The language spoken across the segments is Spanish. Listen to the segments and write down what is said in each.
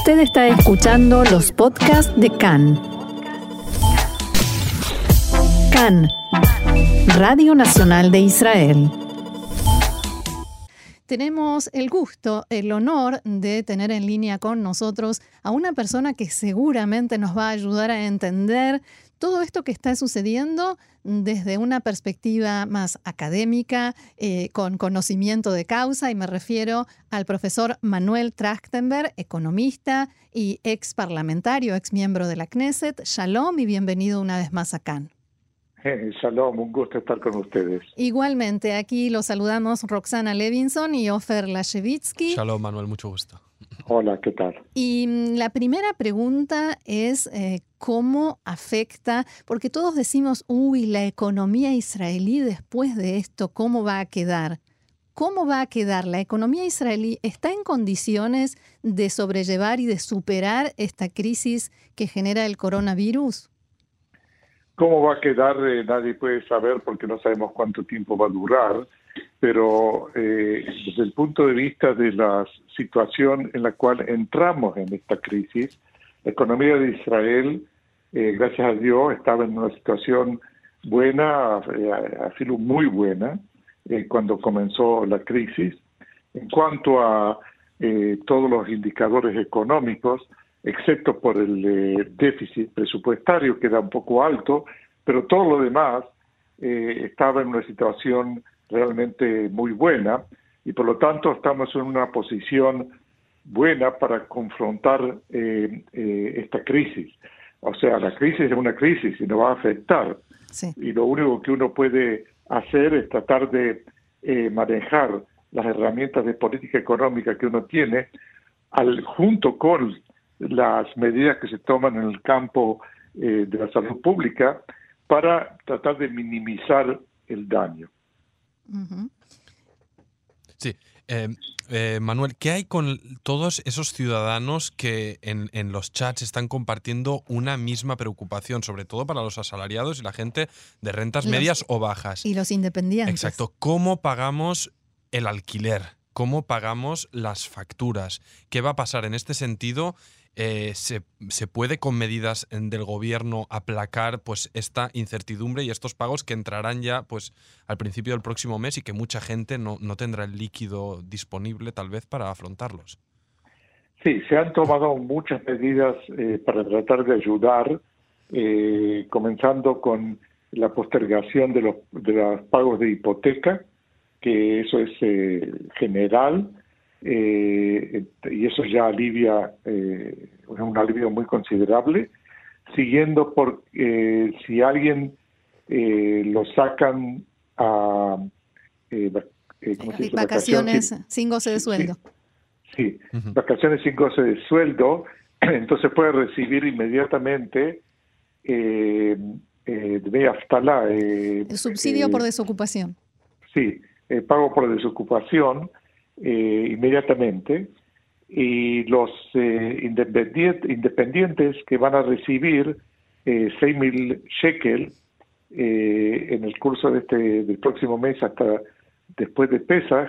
Usted está escuchando los podcasts de CAN. CAN, Radio Nacional de Israel. Tenemos el gusto, el honor de tener en línea con nosotros a una persona que seguramente nos va a ayudar a entender todo esto que está sucediendo desde una perspectiva más académica, eh, con conocimiento de causa, y me refiero al profesor Manuel Trachtenberg, economista y ex parlamentario, ex miembro de la Knesset. Shalom y bienvenido una vez más a Cannes. Eh, shalom, un gusto estar con ustedes. Igualmente, aquí los saludamos Roxana Levinson y Ofer Lashevitsky. Shalom, Manuel, mucho gusto. Hola, ¿qué tal? Y mm, la primera pregunta es eh, cómo afecta, porque todos decimos, uy, la economía israelí después de esto, ¿cómo va a quedar? ¿Cómo va a quedar? ¿La economía israelí está en condiciones de sobrellevar y de superar esta crisis que genera el coronavirus? ¿Cómo va a quedar? Eh, nadie puede saber porque no sabemos cuánto tiempo va a durar pero eh, desde el punto de vista de la situación en la cual entramos en esta crisis, la economía de Israel, eh, gracias a Dios, estaba en una situación buena, eh, así muy buena, cuando comenzó la crisis. En cuanto a todos los indicadores económicos, excepto por el déficit presupuestario, que era un poco alto, pero todo lo demás estaba en una situación realmente muy buena y por lo tanto estamos en una posición buena para confrontar eh, eh, esta crisis. O sea, la crisis es una crisis y nos va a afectar. Y lo único que uno puede hacer es tratar de eh, manejar las herramientas de política económica que uno tiene al, junto con las medidas que se toman en el campo de la salud pública para tratar de minimizar el daño. Sí. Eh, eh, Manuel, ¿qué hay con todos esos ciudadanos que en, los chats están compartiendo una misma preocupación, sobre todo para los asalariados y la gente de rentas medias o bajas? Y los independientes. Exacto. ¿Cómo pagamos el alquiler? ¿Cómo pagamos las facturas? ¿Qué va a pasar en este sentido? Eh, se, se, puede con medidas del gobierno aplacar pues esta incertidumbre y estos pagos que entrarán ya pues al principio del próximo mes y que mucha gente no, no tendrá el líquido disponible tal vez para afrontarlos. Sí, se han tomado muchas medidas eh, para tratar de ayudar, eh, comenzando con la postergación de los, de los pagos de hipoteca, que eso es general, eh, y eso ya alivia, eh, es un alivio muy considerable, siguiendo por eh, si alguien eh, lo sacan a vacaciones sin goce de sueldo. Sí, vacaciones sin goce de sueldo, entonces puede recibir inmediatamente eh, el subsidio por desocupación. Sí, pago por desocupación eh, inmediatamente y los eh, independientes que van a recibir eh, 6.000 shekel eh, en el curso de este, del próximo mes hasta después de Pesach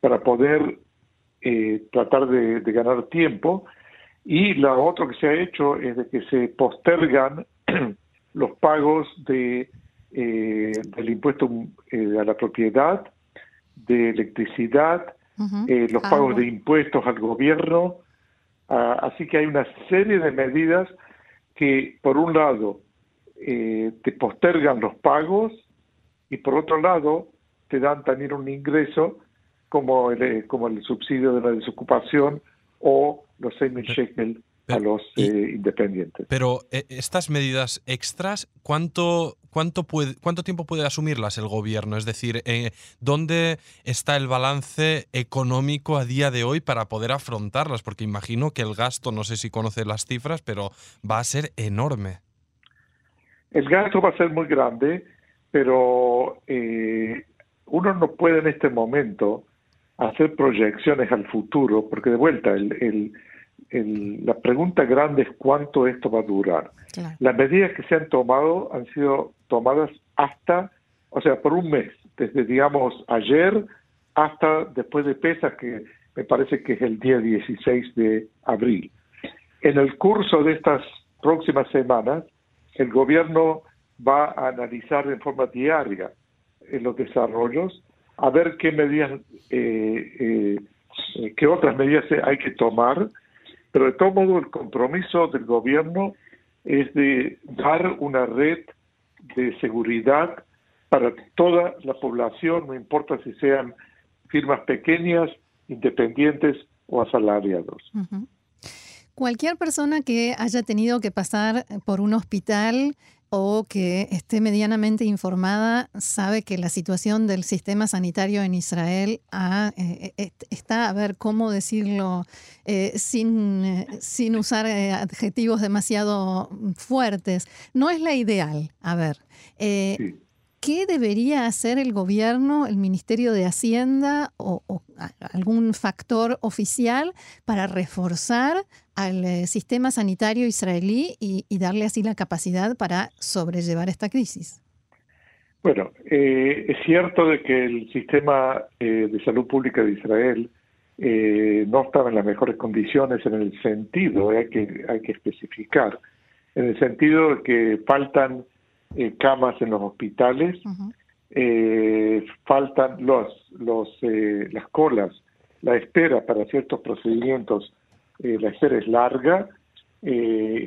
para poder tratar de, ganar tiempo. Y lo otro que se ha hecho es de que se postergan los pagos de del impuesto a la propiedad, de electricidad, eh, los pagos de impuestos al gobierno. Ah, así que hay una serie de medidas que, por un lado, eh, te postergan los pagos y, por otro lado, te dan también un ingreso como el, eh, como el subsidio de la desocupación o los 6.000 shekels a los independientes. Pero estas medidas extras, ¿cuánto ¿cuánto, ¿cuánto tiempo puede asumirlas el gobierno? Es decir, eh, ¿dónde está el balance económico a día de hoy para poder afrontarlas? Porque imagino que el gasto, no sé si conoce las cifras, pero va a ser enorme. El gasto va a ser muy grande, pero eh, uno no puede en este momento hacer proyecciones al futuro, porque de vuelta el la pregunta grande es cuánto esto va a durar. Las medidas que se han tomado han sido tomadas hasta, o sea, por un mes, desde, digamos, ayer hasta después de PESA, que me parece que es el día 16 de abril. En el curso de estas próximas semanas, el gobierno va a analizar en forma diaria en los desarrollos, a ver qué medidas, eh, eh, qué otras medidas hay que tomar, pero de todo modo el compromiso del gobierno es de dar una red de seguridad para toda la población, no importa si sean firmas pequeñas, independientes o asalariados. Cualquier persona que haya tenido que pasar por un hospital o que esté medianamente informada sabe que la situación del sistema sanitario en Israel eh, eh, está, a ver, ¿cómo decirlo? Eh, sin, sin usar adjetivos demasiado fuertes. No es la ideal, a ver. ¿Qué debería hacer el gobierno, el Ministerio de Hacienda o, algún factor oficial para reforzar al eh, sistema sanitario israelí y, darle así la capacidad para sobrellevar esta crisis? Bueno, eh, es cierto de que el sistema eh, de salud pública de Israel no estaba en las mejores condiciones en el sentido, hay que, hay que especificar, en el sentido de que faltan camas en los hospitales, faltan los, los, las colas, la espera para ciertos procedimientos, la espera es larga,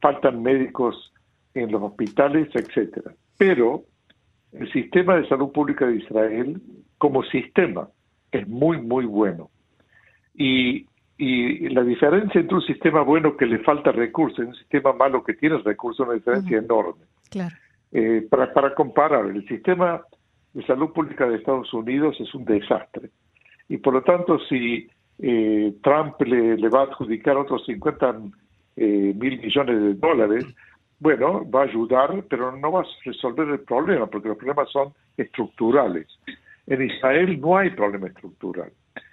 faltan médicos en los hospitales, etcétera. Pero el sistema de salud pública de Israel, como sistema, es muy, muy bueno. Y, y la diferencia entre un sistema bueno que le falta recursos y un sistema malo que tiene recursos es una diferencia enorme. Claro. Eh, para, para comparar, el sistema de salud pública de Estados Unidos es un desastre. Y por lo tanto, si eh, Trump le, le, va a adjudicar otros 50 eh, mil millones de dólares, bueno, va a ayudar, pero no va a resolver el problema, porque los problemas son estructurales. En Israel no hay problema estructural.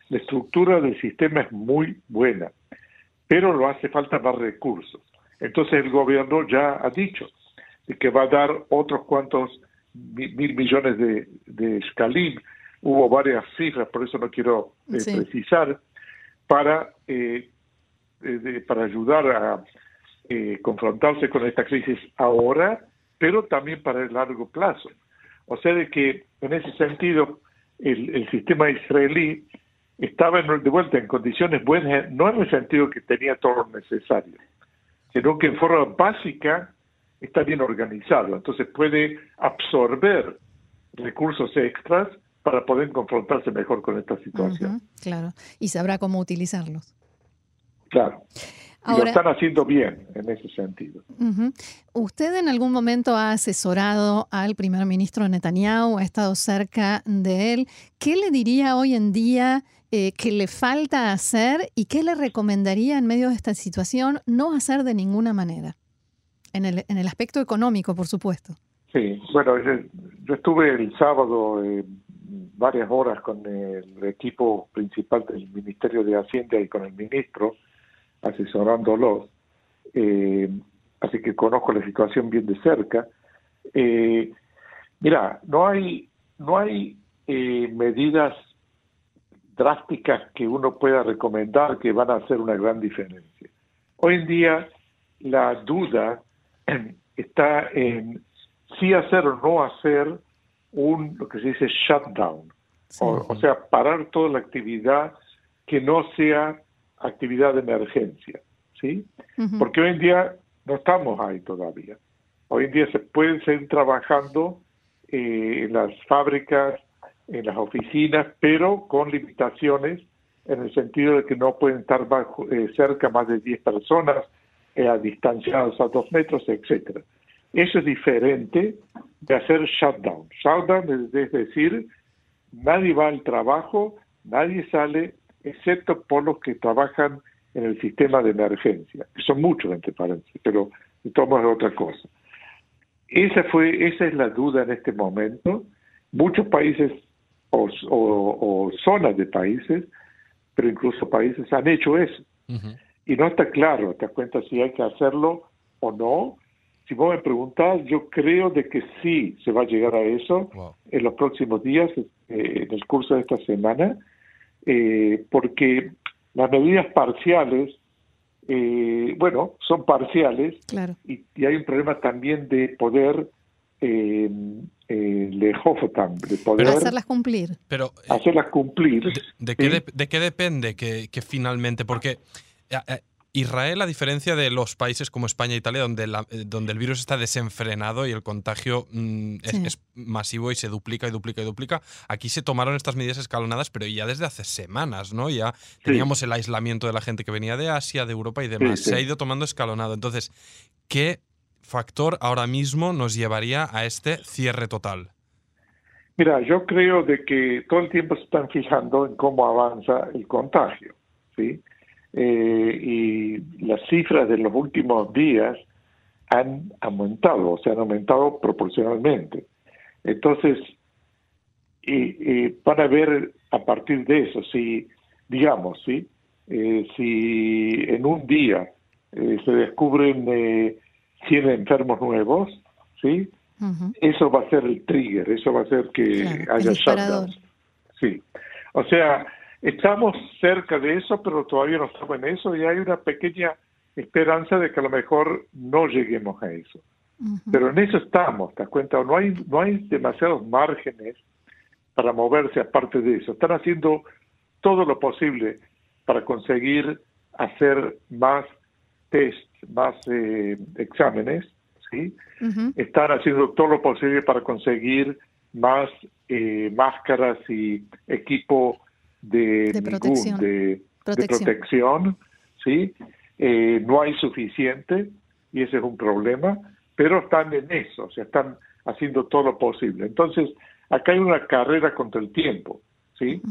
La estructura del sistema es muy buena, pero lo hace falta más recursos. Entonces el gobierno ya ha dicho, que va a dar otros cuantos mil millones de, de Hubo varias cifras, por eso no quiero eh, precisar, para, eh, para ayudar a eh, confrontarse con esta crisis ahora, pero también para el largo plazo. O sea, de que en ese sentido el, sistema israelí estaba de vuelta en condiciones buenas, no en el sentido que tenía todo lo necesario, sino que en forma básica está bien organizado, entonces puede absorber recursos extras para poder confrontarse mejor con esta situación. claro, y sabrá cómo utilizarlos. Claro. y lo están haciendo bien en ese sentido. ¿Usted en algún momento ha asesorado al primer ministro Netanyahu, ha estado cerca de él? ¿Qué le diría hoy en día eh, que le falta hacer y qué le recomendaría en medio de esta situación no hacer de ninguna manera? en el, en el aspecto económico, por supuesto. Sí, bueno, yo estuve el sábado varias horas con el equipo principal del Ministerio de Hacienda y con el ministro, asesorándolos, eh, así que conozco la situación bien de cerca. Eh, mira, no hay, no hay eh, medidas drásticas que uno pueda recomendar que van a hacer una gran diferencia. Hoy en día la duda está en si hacer o no hacer un, lo que se dice shutdown, o, sea, parar toda la actividad que no sea actividad de emergencia, ¿sí? Porque hoy en día no estamos ahí todavía. Hoy en día se puede seguir trabajando eh, en las fábricas, en las oficinas, pero con limitaciones en el sentido de que no pueden estar bajo, eh, cerca más de 10 personas, eh, distanciados a dos metros, etcétera. Eso es diferente de hacer shutdown. Shutdown es, decir, nadie va al trabajo, nadie sale, excepto por los que trabajan en el sistema de emergencia, que son muchos entre paréntesis, pero de es otra cosa. Esa fue, esa es la duda en este momento. Muchos países o, o, zonas de países, pero incluso países han hecho eso y no está claro, te das cuenta si hay que hacerlo o no. Si vos me preguntás, yo creo de que sí se va a llegar a eso en los próximos días, eh, en el curso de esta semana, eh, porque las medidas parciales eh, bueno, son parciales Claro. y, y hay un problema también de poder eh, eh, lejofotam, de poder Hacerlas cumplir. Pero, eh, hacerlas cumplir. ¿de, de qué de qué depende que, que finalmente? Porque eh, eh, Israel, a diferencia de los países como España e Italia, donde, la- eh, donde el virus está desenfrenado y el contagio mm, es, Sí. es masivo y se duplica y duplica y duplica, aquí se tomaron estas medidas escalonadas, pero ya desde hace semanas, ¿no? Ya teníamos el aislamiento de la gente que venía de Asia, de Europa y demás. Sí. Se ha ido tomando escalonado. Entonces, ¿qué factor ahora mismo nos llevaría a este cierre total? Mira, yo creo de que todo el tiempo se están fijando en cómo avanza el contagio, ¿sí? Eh, y las cifras de los últimos días han aumentado, o sea, han aumentado proporcionalmente. Entonces, y, y van a ver a partir de eso, si, digamos, ¿sí? Eh, si en un día eh, se descubren eh, 100 enfermos nuevos, ¿sí? Eso va a ser el trigger, eso va a hacer que Claro, haya shutdowns. Sí. O sea, estamos cerca de eso, pero todavía no estamos en eso y hay una pequeña esperanza de que a lo mejor no lleguemos a eso. Pero en eso estamos, ¿te das cuenta? No hay, no hay demasiados márgenes para moverse aparte de eso. Están haciendo todo lo posible para conseguir hacer más test, más eh, exámenes, ¿sí? Están haciendo todo lo posible para conseguir más eh, máscaras y equipo de, De ningún- protección. de, de Protección. protección, ¿sí? Eh, no hay suficiente y ese es un problema, pero están en eso, o sea, están haciendo todo lo posible. Entonces, acá hay una carrera contra el tiempo, ¿sí?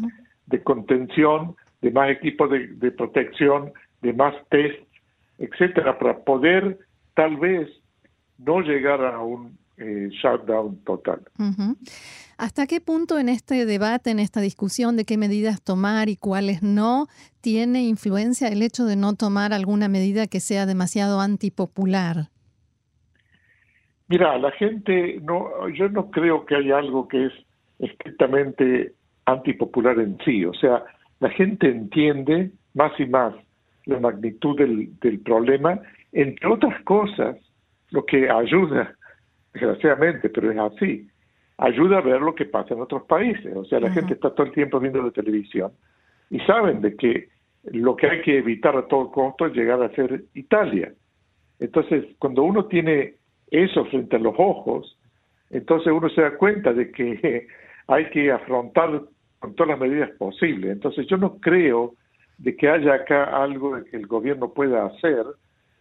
De contención, de más equipos de, de protección, de más test, etcétera, para poder tal vez no llegar a un eh, shutdown total. ¿Hasta qué punto en este debate, en esta discusión de qué medidas tomar y cuáles no, tiene influencia el hecho de no tomar alguna medida que sea demasiado antipopular? Mira, la gente, no, yo no creo que haya algo que es estrictamente antipopular en sí. O sea, la gente entiende más y más la magnitud del, del problema, entre otras cosas, lo que ayuda, desgraciadamente, pero es así, ayuda a ver lo que pasa en otros países. O sea, la gente está todo el tiempo viendo la televisión y saben de que lo que hay que evitar a todo costo es llegar a ser Italia. Entonces, cuando uno tiene eso frente a los ojos, entonces uno se da cuenta de que hay que afrontar con todas las medidas posibles. Entonces, yo no creo de que haya acá algo de que el gobierno pueda hacer,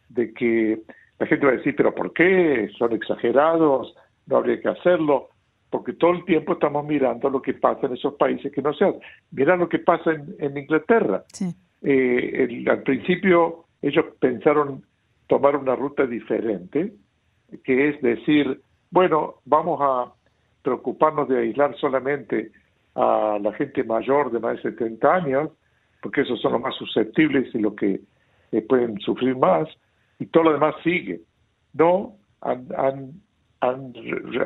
de que la gente va a decir, pero ¿por qué? Son exagerados, no habría que hacerlo, porque todo el tiempo estamos mirando lo que pasa en esos países que no se hace. Mira lo que pasa en, en Inglaterra. Sí. Eh, el- al principio ellos pensaron tomar una ruta diferente, que es decir, bueno, vamos a preocuparnos de aislar solamente a la gente mayor de más de 70 años, porque esos son los más susceptibles y los que eh, pueden sufrir más, y todo lo demás sigue. No, han, han, han,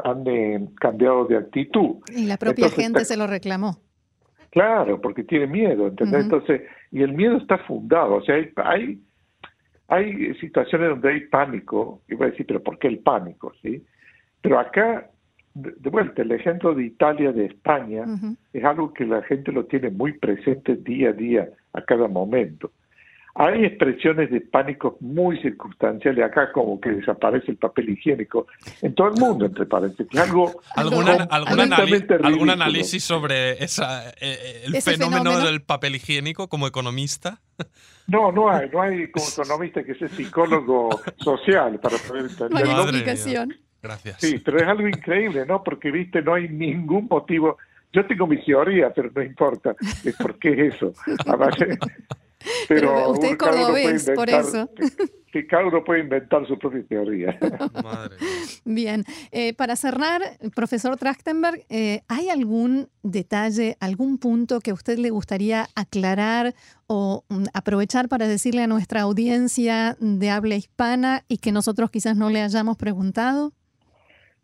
han, eh, cambiado de actitud. Y la propia Entonces, gente está- se lo reclamó. Claro, porque tiene miedo, ¿entendés? Entonces, y el miedo está fundado, o sea, hay, hay, hay situaciones donde hay pánico, y voy a decir, pero ¿por qué el pánico? ¿sí? Pero acá, de, vuelta, el ejemplo de Italia, de España, es algo que la gente lo tiene muy presente día a día, a cada momento. Hay expresiones de pánico muy circunstanciales acá, como que desaparece el papel higiénico en todo el mundo, entre paréntesis. algo ¿Algún, anali- análisis sobre esa, eh, el fenómeno, fenómeno. del papel higiénico como economista? No, no hay, no hay como economista que sea psicólogo social para poder No hay. Gracias. Sí, pero es algo increíble, ¿no? Porque, viste, no hay ningún motivo. Yo tengo mi teoría, pero no importa de por qué es eso. Además, eh, Pero usted es cada uno puede cordobés, por inventar- eso. Que cada uno puede inventar su propia teoría. Madre. Bien, Eh, para cerrar, profesor Trachtenberg, eh, ¿hay algún detalle, algún punto que a usted le gustaría aclarar o mm, aprovechar para decirle a nuestra audiencia de habla hispana y que nosotros quizás no le hayamos preguntado?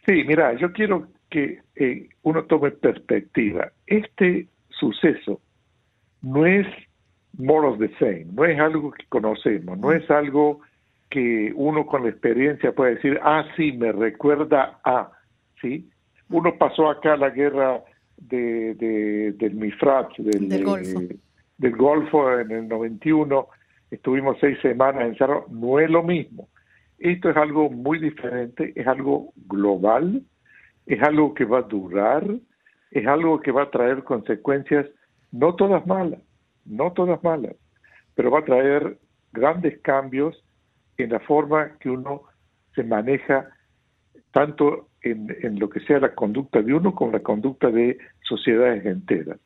Sí, mira, yo quiero que eh, uno tome perspectiva. Este suceso no es more of the same, no es algo que conocemos, no es algo que uno con la experiencia puede decir, ah, sí, me recuerda a, ¿sí? Uno pasó acá la guerra de, del Mifrat, del, del, Golfo. del Golfo en el 91, estuvimos seis semanas en Cerro, no es lo mismo. Esto es algo muy diferente, es algo global, es algo que va a durar, es algo que va a traer consecuencias, no todas malas, no todas malas, pero va a traer grandes cambios en la forma que uno se maneja tanto en, en, lo que sea la conducta de uno como la conducta de sociedades enteras.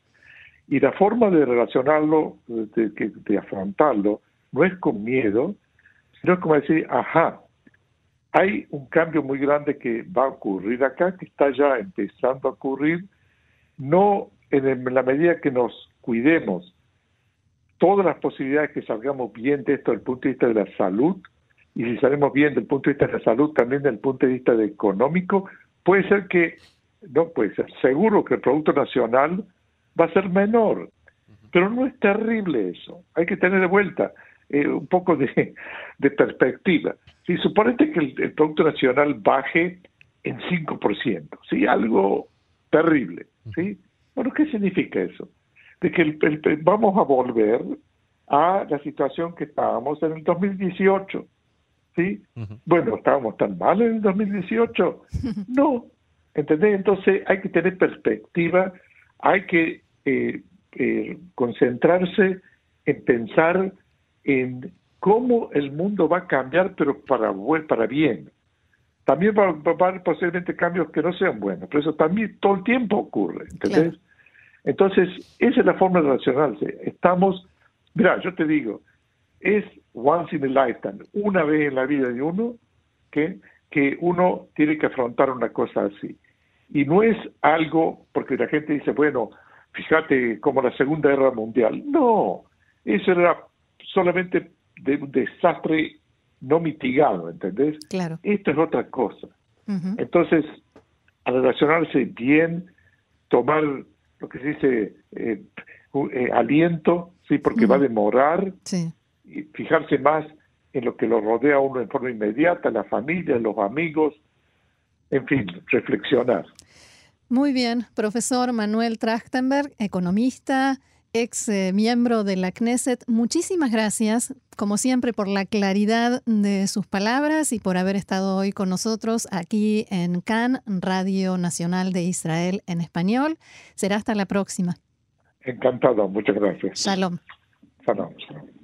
Y la forma de relacionarlo, de, de, afrontarlo, no es con miedo, sino es como decir, ajá, hay un cambio muy grande que va a ocurrir acá, que está ya empezando a ocurrir, no en la medida que nos cuidemos todas las posibilidades que salgamos bien de esto desde el punto de vista de la salud, y si salimos bien desde el punto de vista de la salud, también desde el punto de vista de económico, puede ser que, no puede ser, seguro que el Producto Nacional va a ser menor, pero no es terrible eso, hay que tener de vuelta eh, un poco de, de perspectiva. Si suponete que el, el, Producto Nacional baje en 5%, ¿sí? algo terrible, ¿sí? Bueno, ¿qué significa eso? De que el, el, vamos a volver a la situación que estábamos en el 2018. ¿Sí? Uh -huh. Bueno, ¿estábamos tan mal en el 2018? No. ¿Entendés? Entonces hay que tener perspectiva, hay que eh, eh, concentrarse en pensar en cómo el mundo va a cambiar, pero para, para bien. También va, va a haber posiblemente cambios que no sean buenos, pero eso también todo el tiempo ocurre, ¿entendés? Claro. Entonces, esa es la forma de relacionarse. Estamos, mira, yo te digo, es once in a lifetime, una vez en la vida de uno, que, que uno tiene que afrontar una cosa así. Y no es algo, porque la gente dice, bueno, fíjate como la Segunda Guerra Mundial. No, eso era solamente de un desastre no mitigado, ¿entendés? Claro. Esto es otra cosa. Uh -huh. Entonces, a relacionarse bien, tomar lo que se dice eh, eh, aliento, sí, porque uh -huh. va a demorar, sí. y fijarse más en lo que lo rodea a uno en forma inmediata, la familia, los amigos, en fin, reflexionar. Muy bien, profesor Manuel Trachtenberg, economista, ex eh, miembro de la Knesset, muchísimas gracias, como siempre, por la claridad de sus palabras y por haber estado hoy con nosotros aquí en CAN, Radio Nacional de Israel en español. Será hasta la próxima. Encantado, muchas gracias. Shalom. Shalom. shalom.